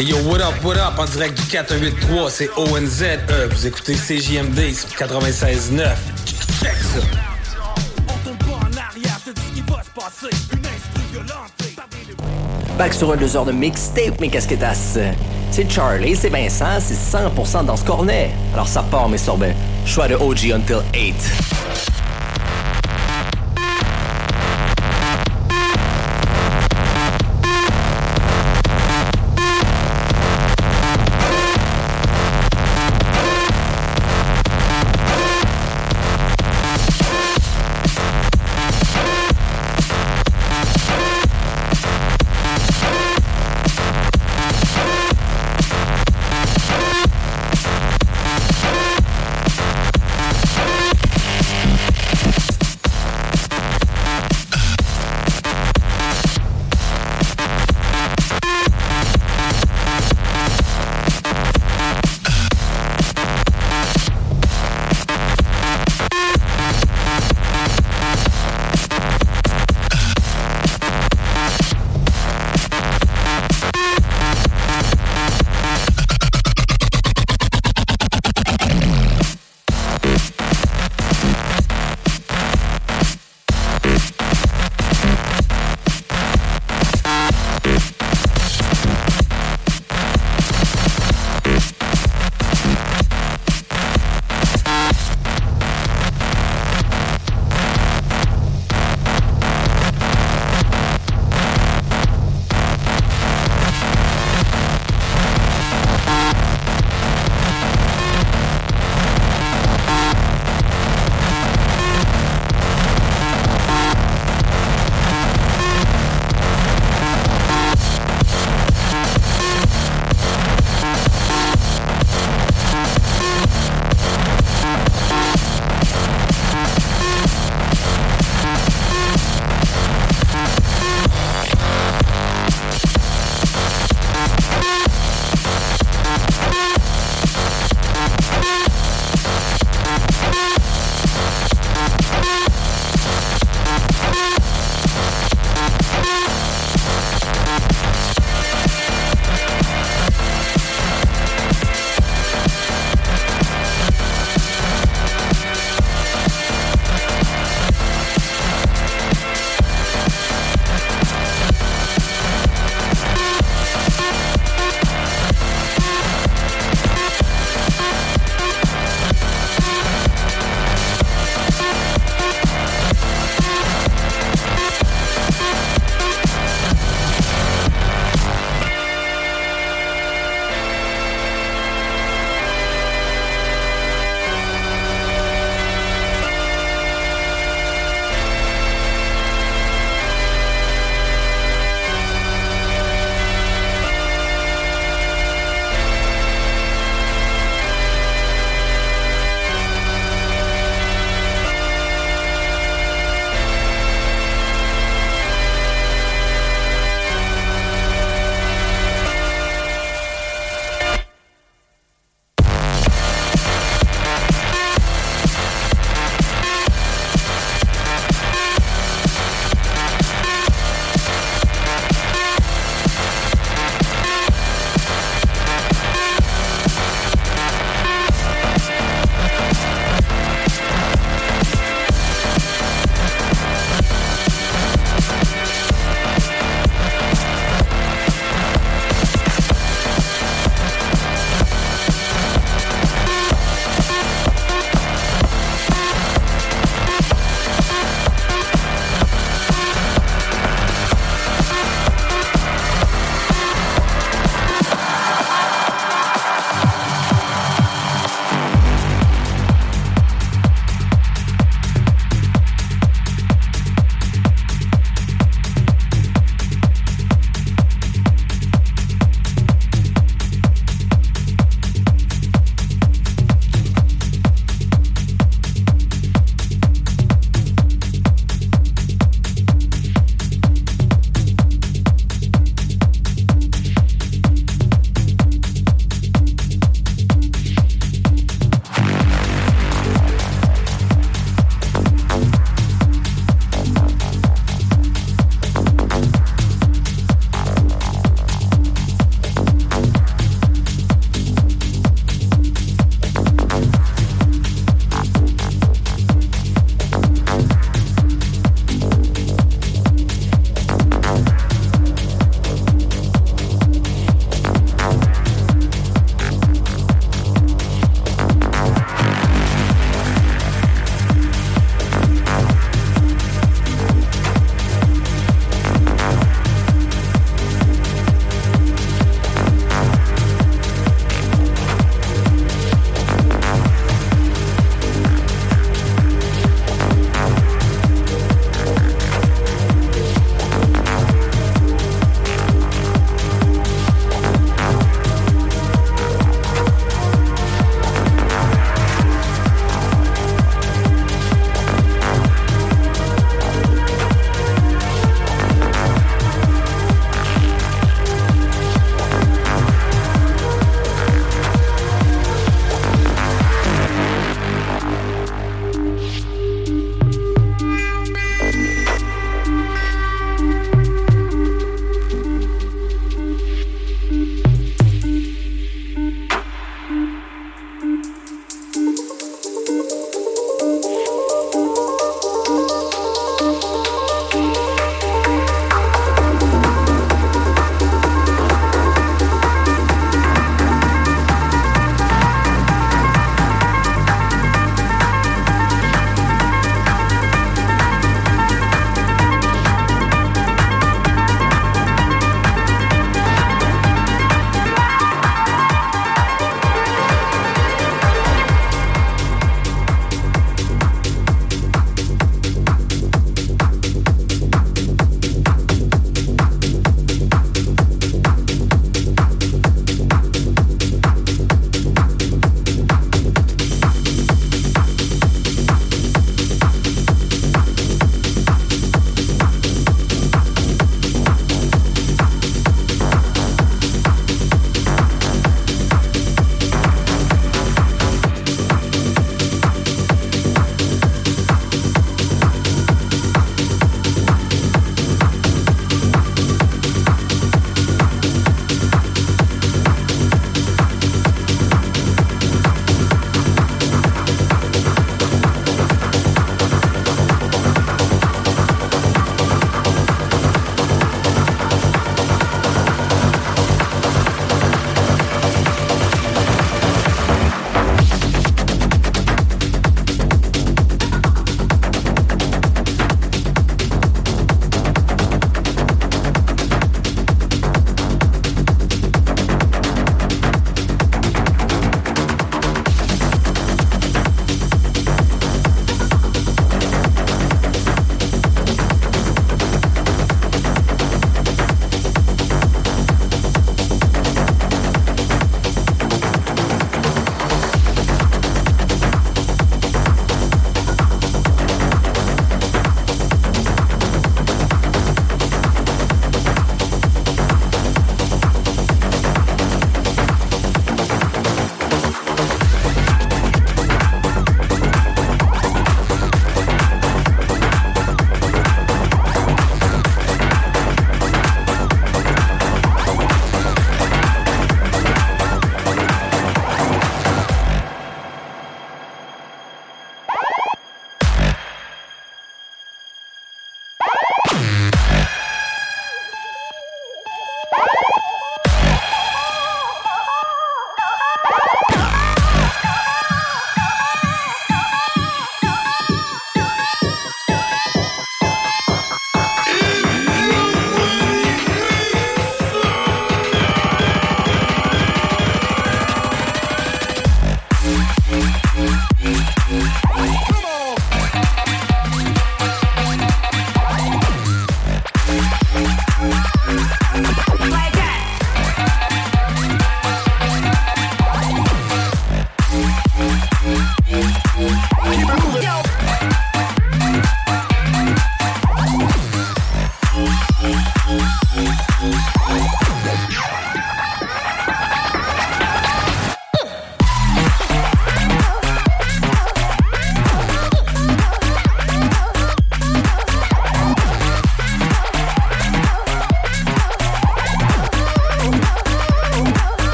Et yo, what up, what up, en direct du 483, c'est ONZE. Vous écoutez CJMD sur 96.9. Check ça. Back sur un deux heures de mixtape, mes casquettas. C'est Charlie, c'est Vincent, c'est 100% dans ce cornet. Alors ça part, mes sorbets. Choix de OG until 8.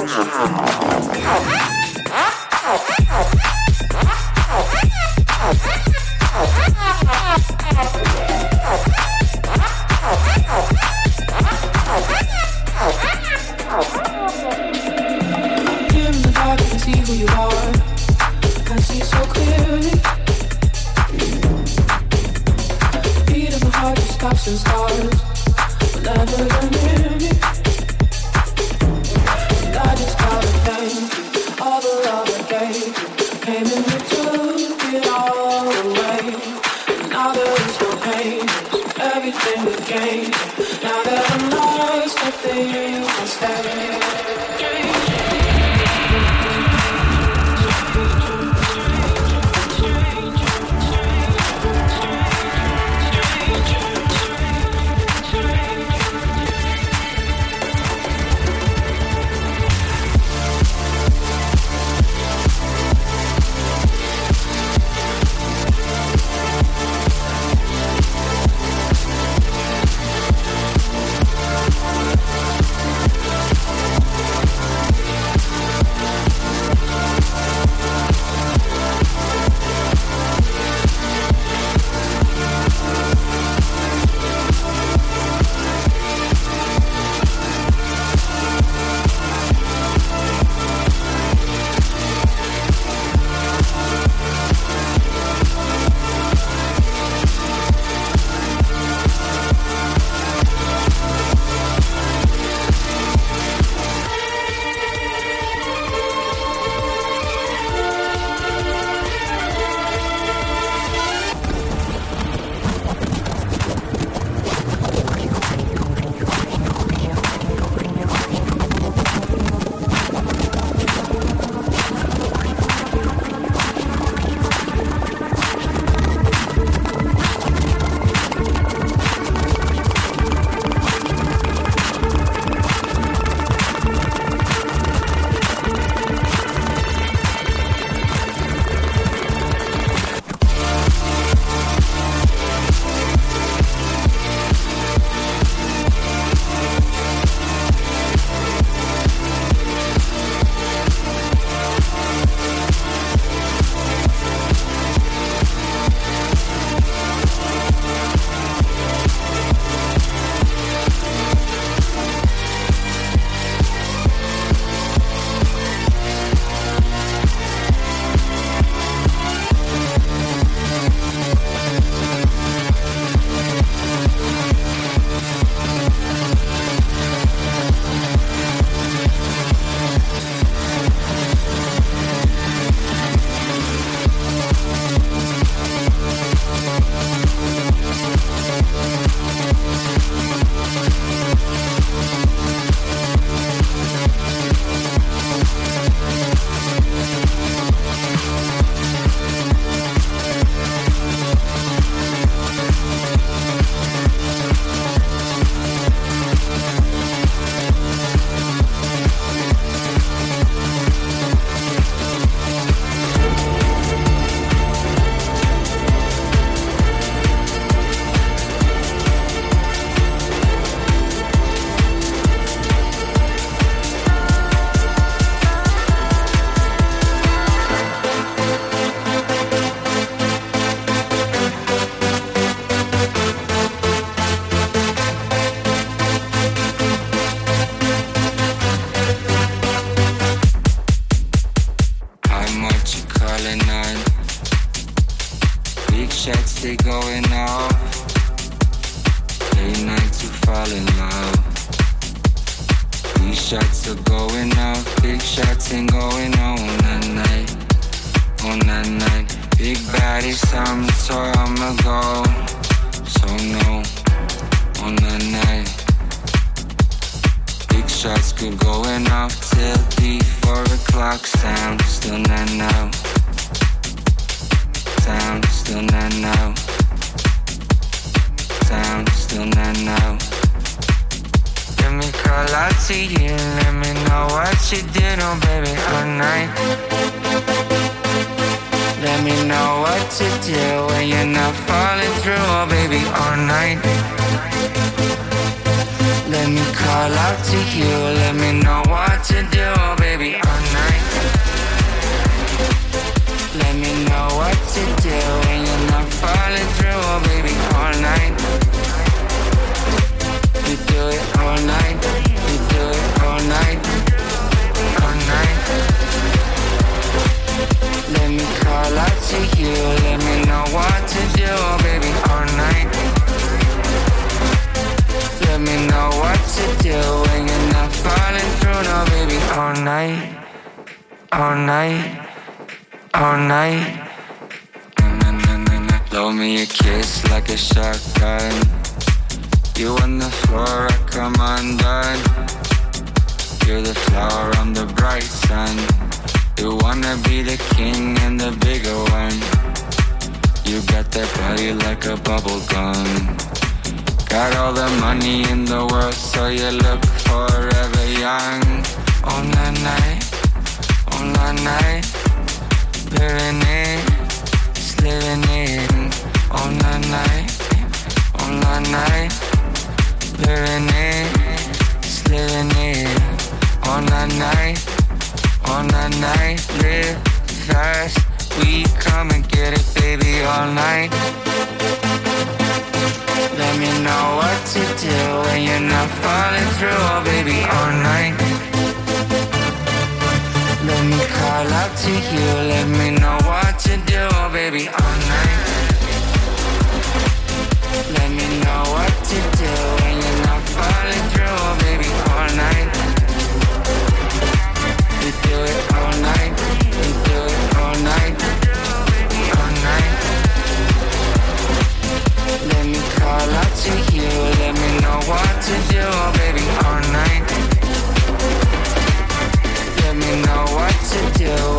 不是不是好好好。all night. Let me know what to do when you're not falling through, oh baby, all night. Let me call out to you, let me know what to do, oh baby, all night. Let me know what to do when you're not falling through, oh baby, all night. We do it wanted you, oh baby, all night. Let me know what to do.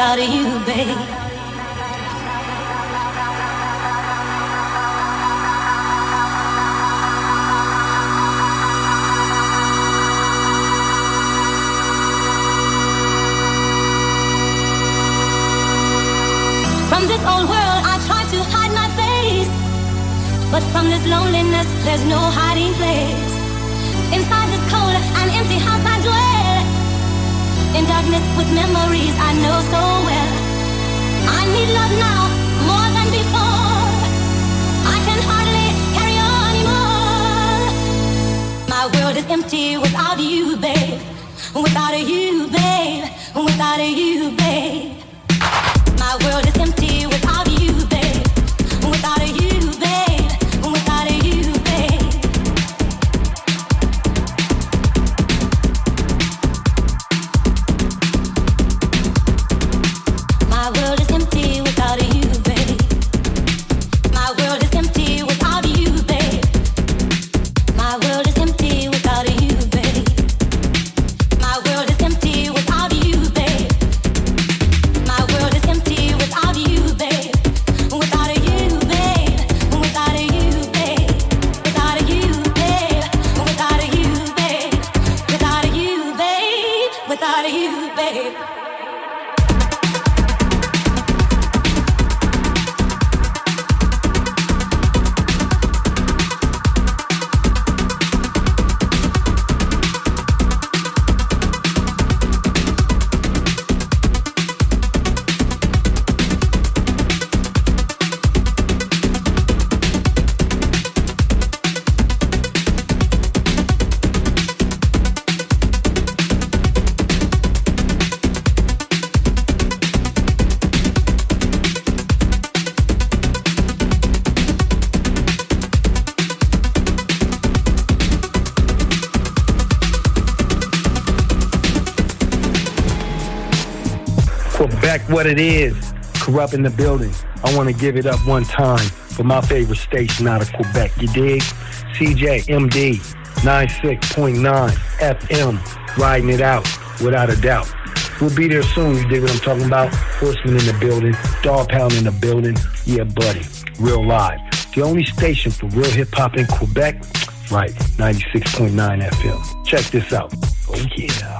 Without you, babe. From this old world, I try to hide my face. But from this loneliness, there's no hiding place. Inside this cold and empty house, I dwell. In darkness with memories I know so well. I need love now more than before. I can hardly carry on anymore. My world is empty without you, babe. Without a you, babe. Without a you, babe. My world is empty it is. Kurupt in the building. I want to give it up one time for my favorite station out of Quebec. You dig? CJMD 96.9 FM. Riding it out without a doubt. We'll be there soon. You dig what I'm talking about? Horseman in the building. Dogg Pound in the building. Yeah, buddy. Real live. The only station for real hip hop in Quebec. Right. 96.9 FM. Check this out. Oh, yeah.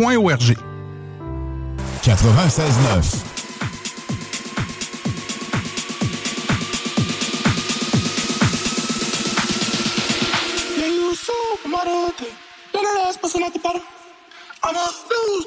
96.org. 96.9 I'ma lose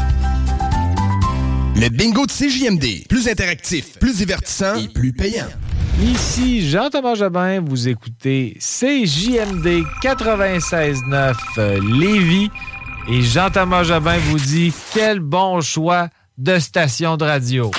Le bingo de CJMD. Plus interactif, plus divertissant et plus payant. Ici Jean-Thomas Jobin, vous écoutez CJMD 96.9 euh, Lévis et Jean-Thomas Jobin vous dit quel bon choix de station de radio.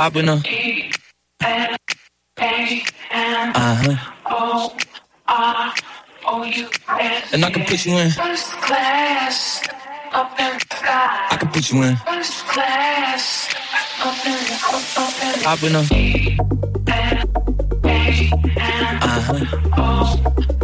Up, up Uh huh. And I can put you in. First class, up in the sky. I can put you in. First class, up in, up, up in Hop in a. Uh huh.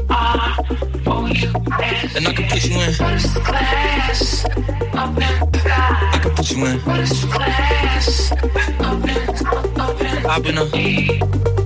And I can put you in. First class, up in the sky. I can put you in. First class, up in, up in Hop in a.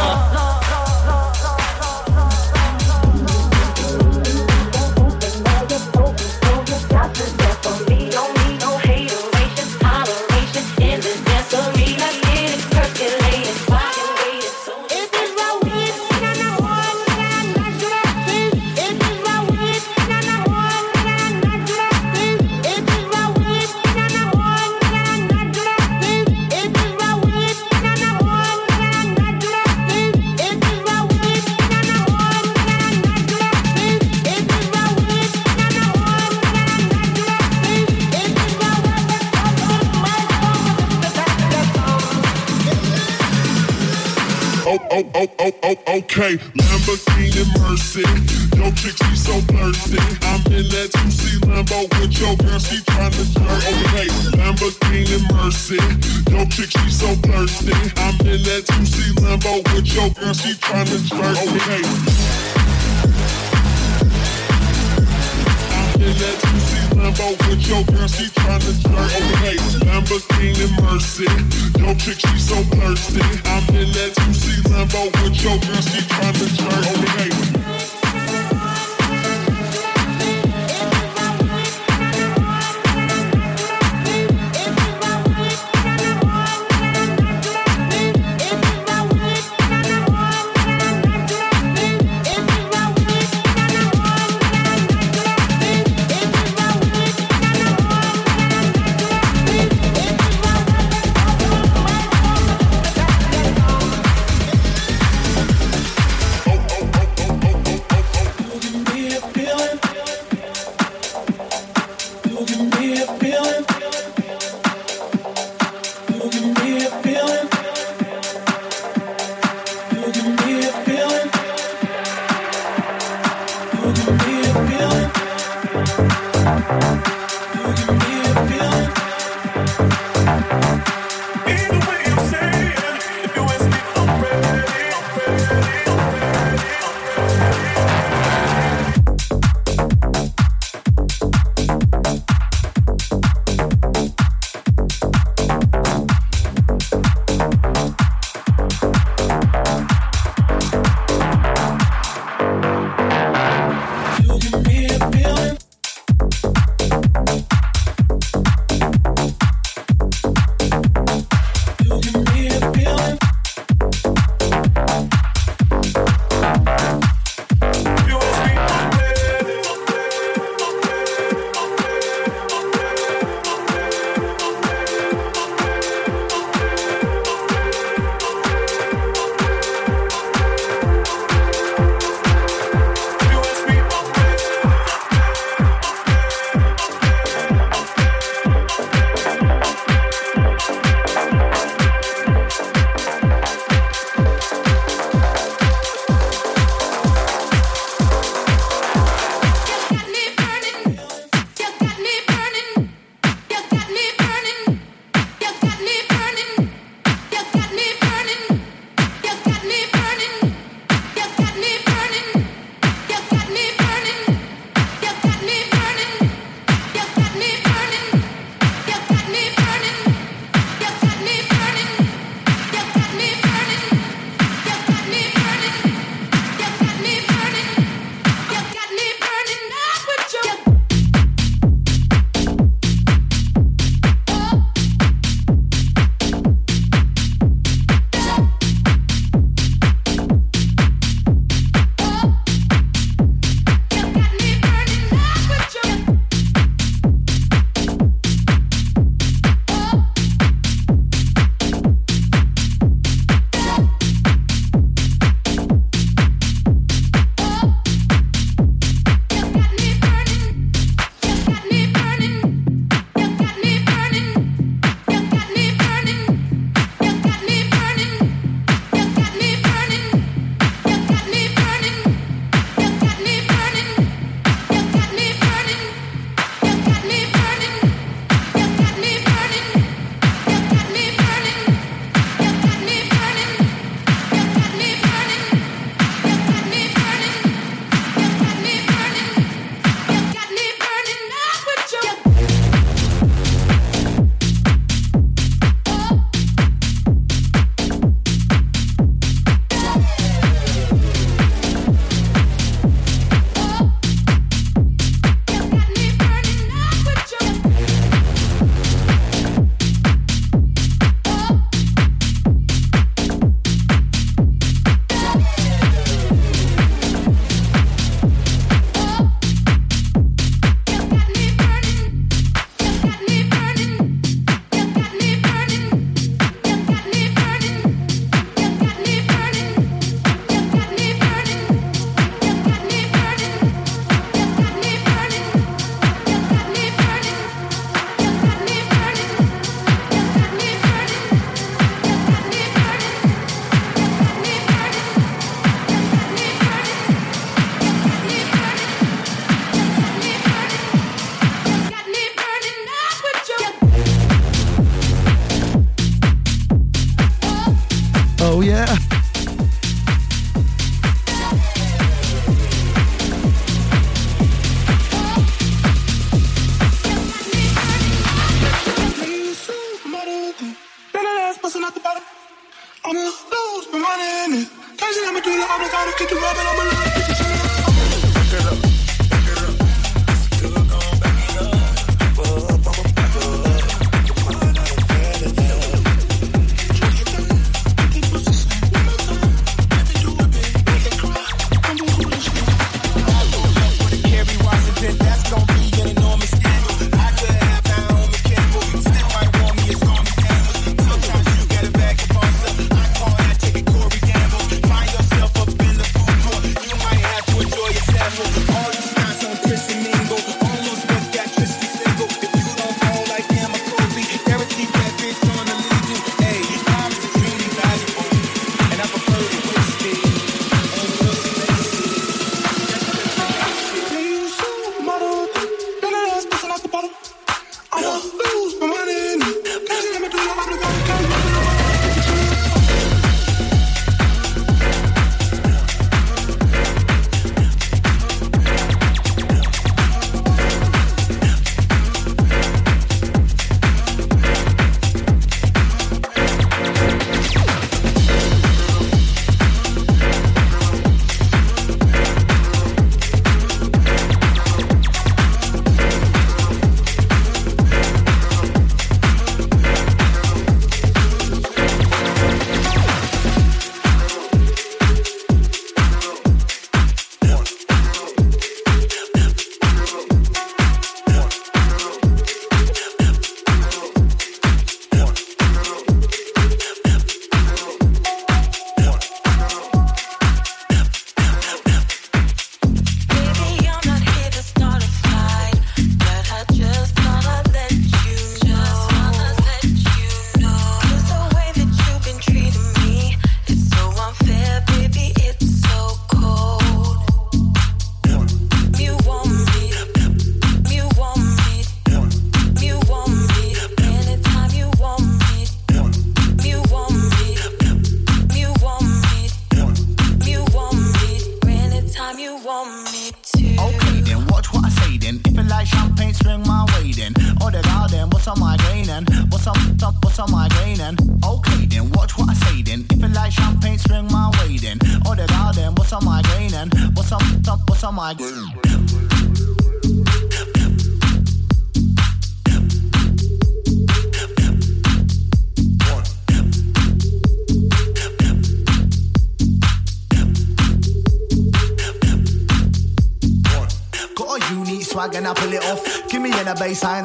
Okay.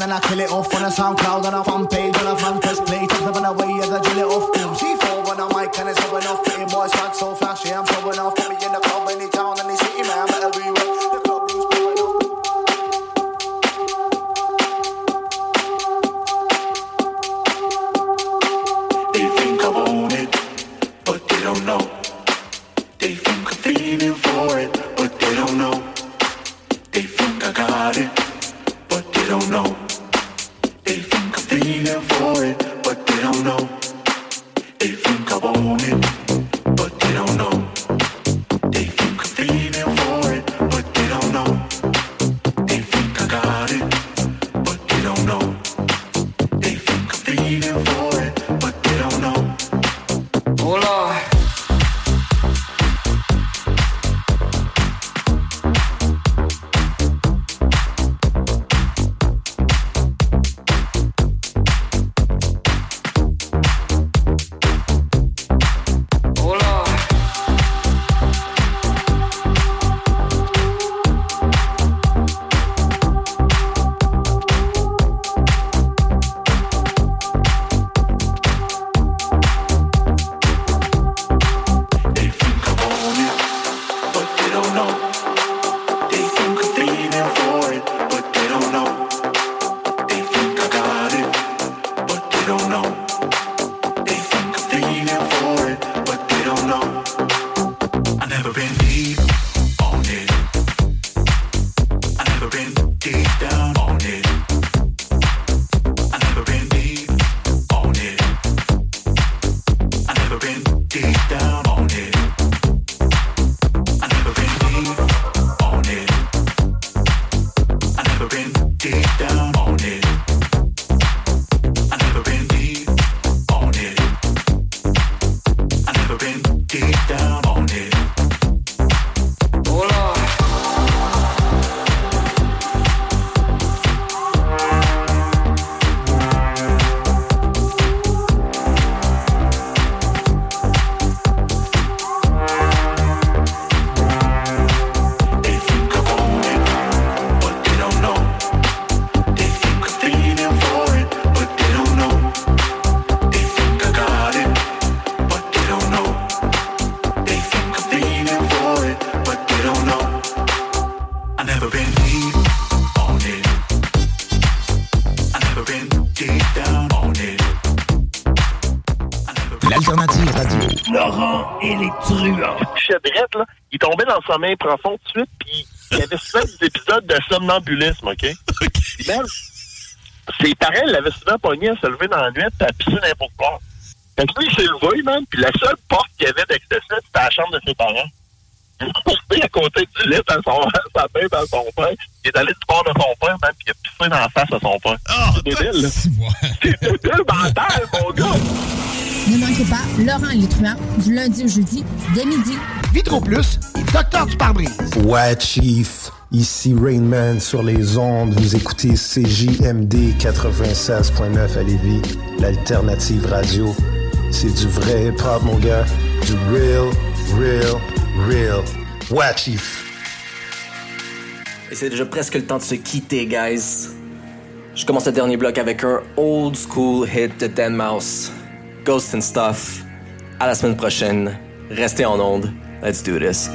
And I kill it sommeil profond tout de suite, puis il y avait souvent des épisodes de somnambulisme, OK? Ben, ses parents l'avaient souvent pogné à se lever dans la nuit et à pisser n'importe quoi. Fait que lui, il s'est levé, man, puis la seule porte qu'il y avait d'accès, c'était la chambre de ses parents. Il est porté à côté du lit à son, à sa mère, à son père. Il est allé du bord de son père, man, puis il a pissé dans la face à son père. c'est débile, là. C'est débile mental, mon gars. Ne manquez pas Laurent truands du lundi au jeudi dès midi. Vitro Plus et Docteur du pare-brise. Ouais, Chief. Ici Rainman sur les ondes. Vous écoutez CJMD 96.9 à Lévis, l'alternative radio. C'est du vrai hip-hop, mon gars. Du real, real, real. Ouais, Chief. Et c'est déjà presque le temps de se quitter, guys. Je commence le dernier bloc avec un old school hit de Dan Mouse. Ghost and Stuff. À la semaine prochaine. Restez en onde. Let's do this.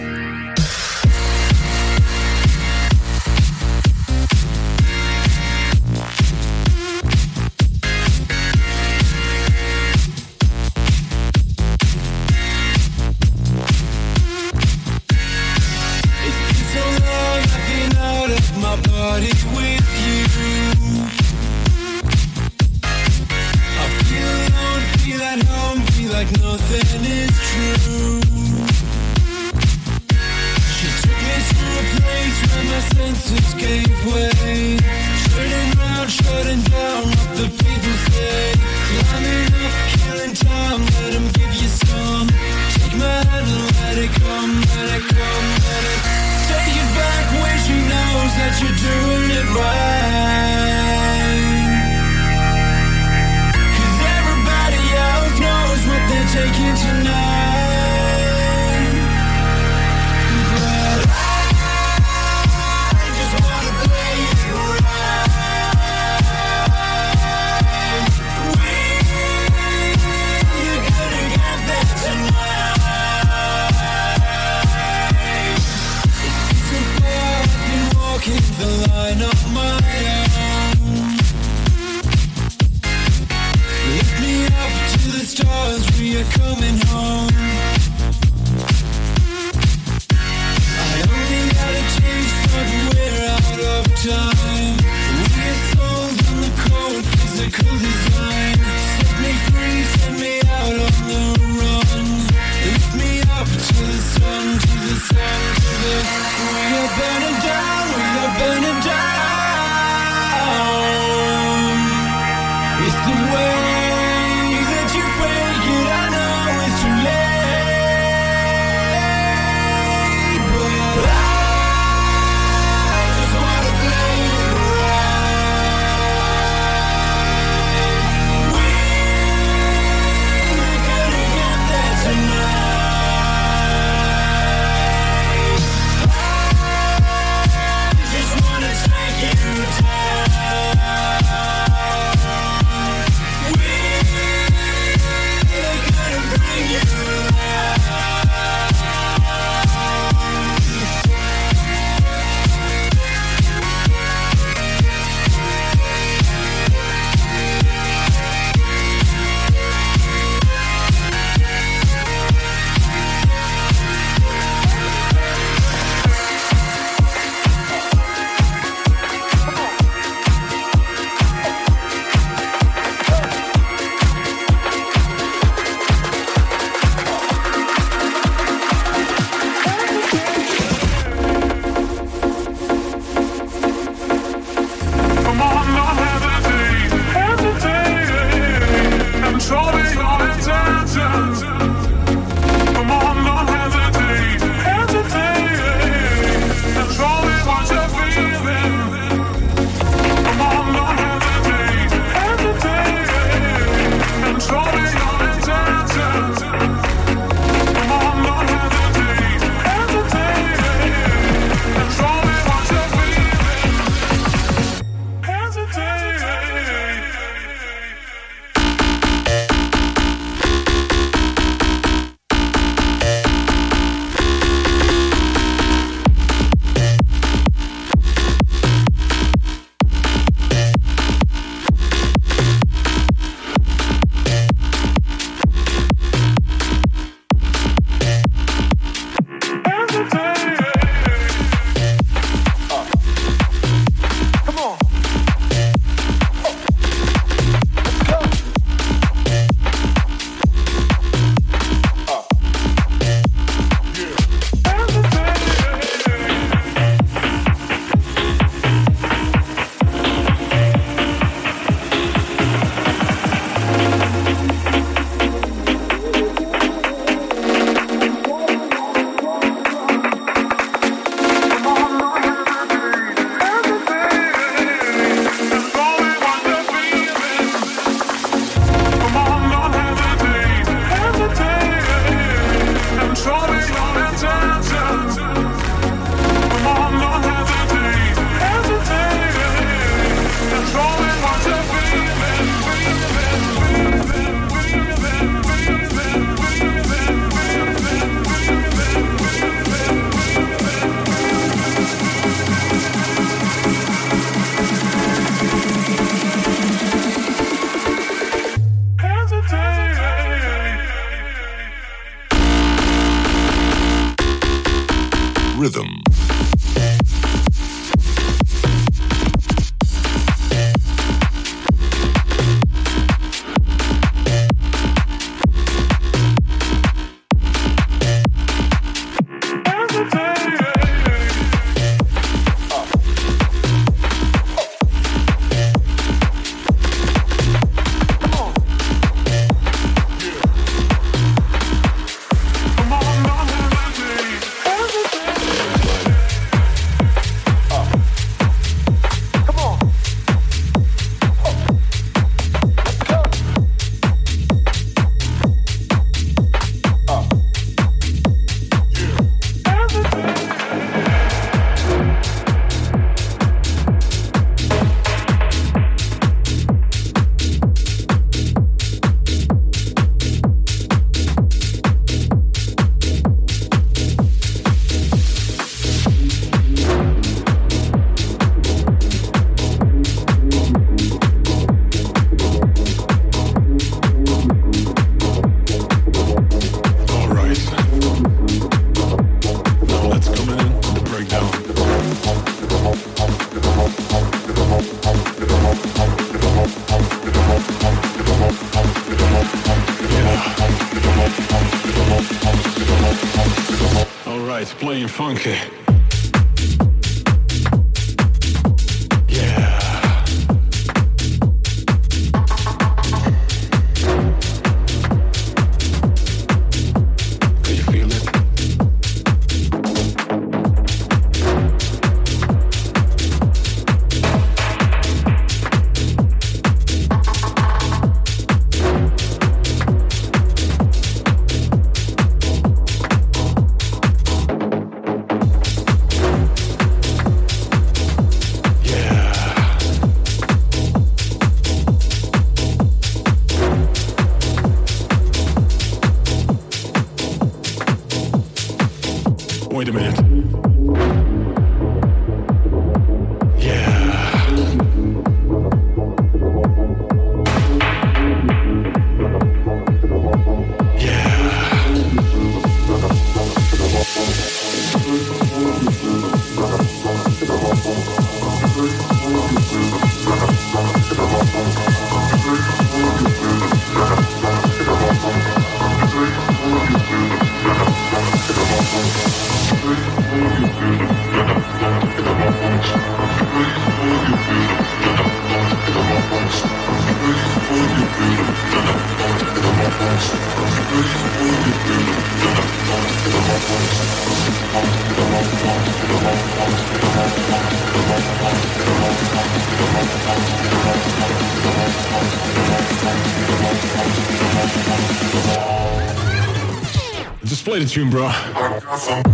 The tune, bro.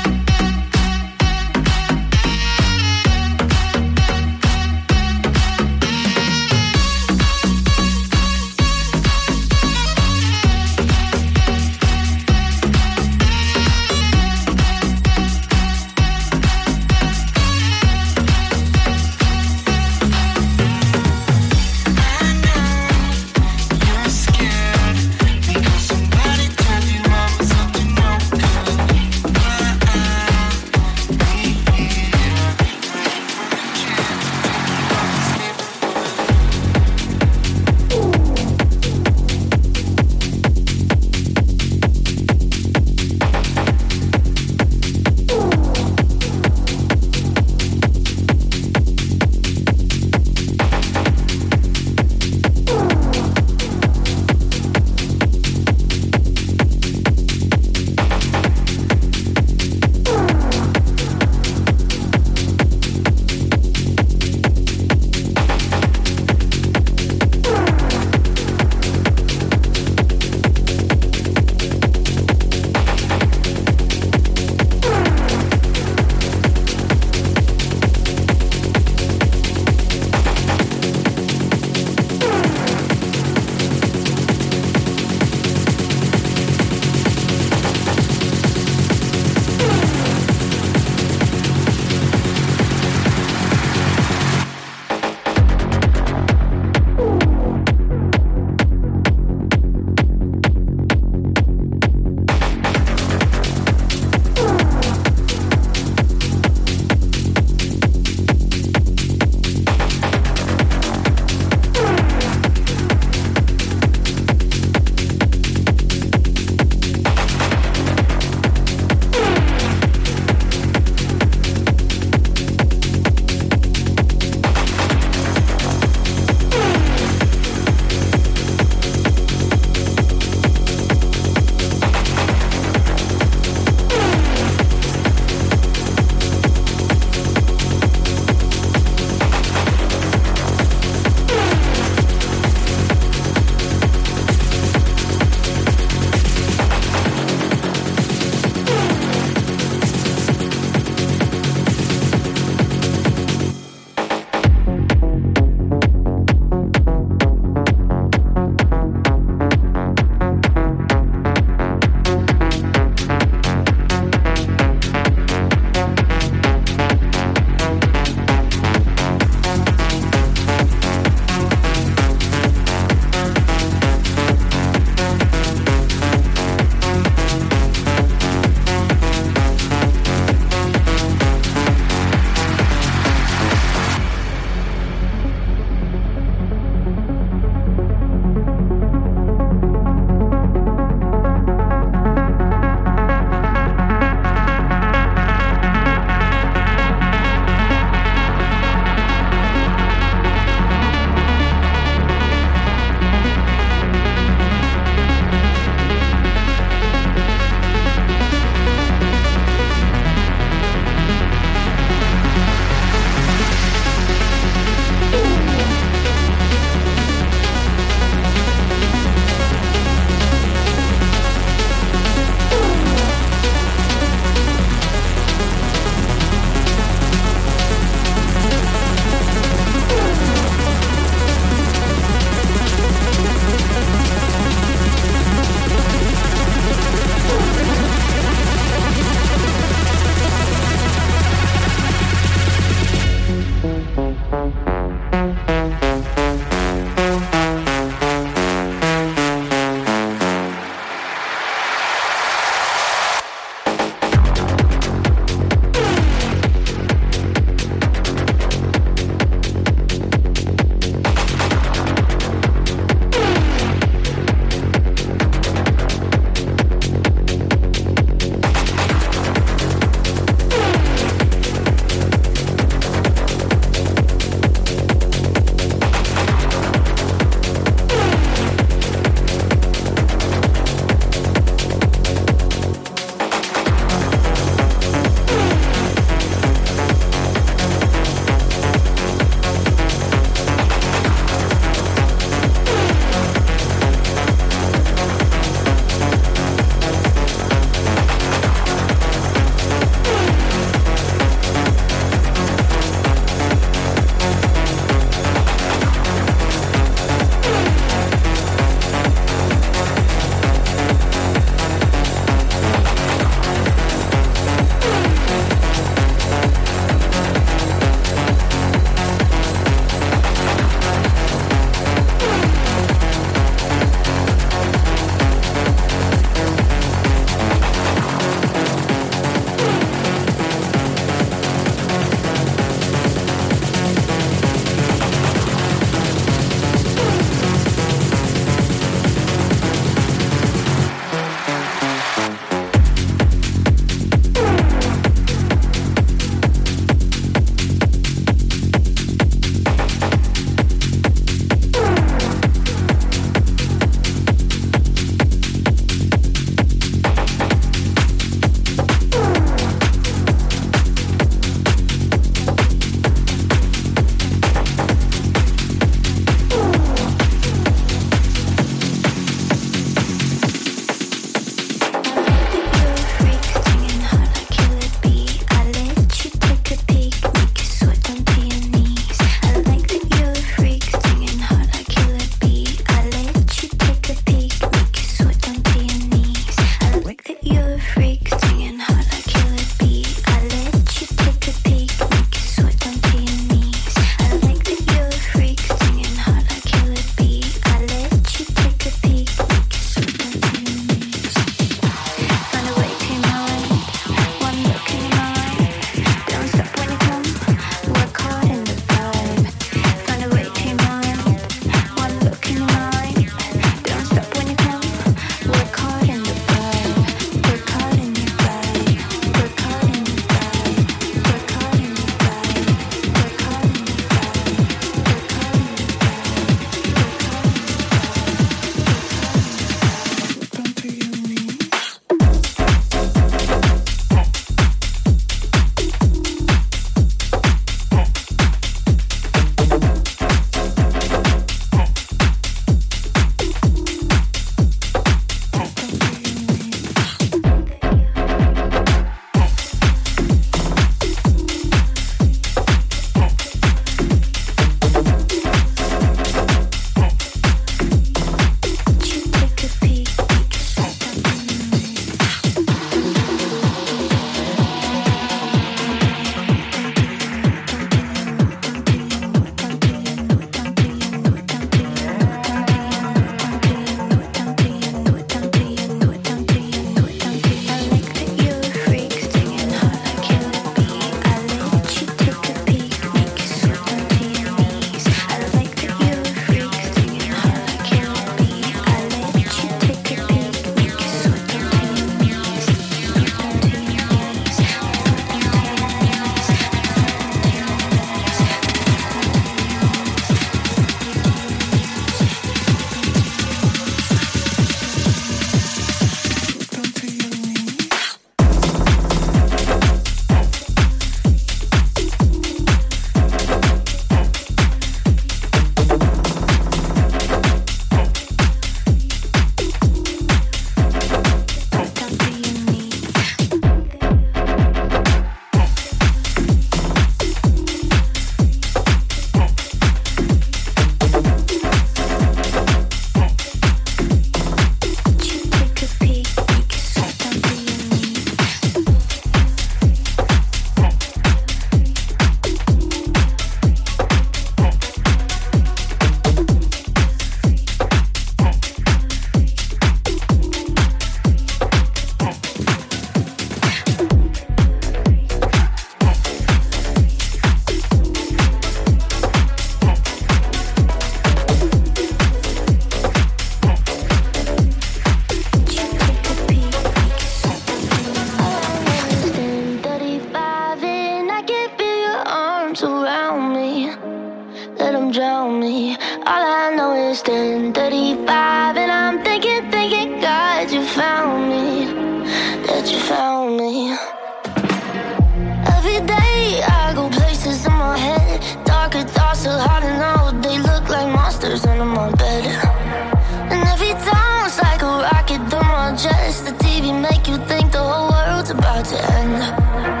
About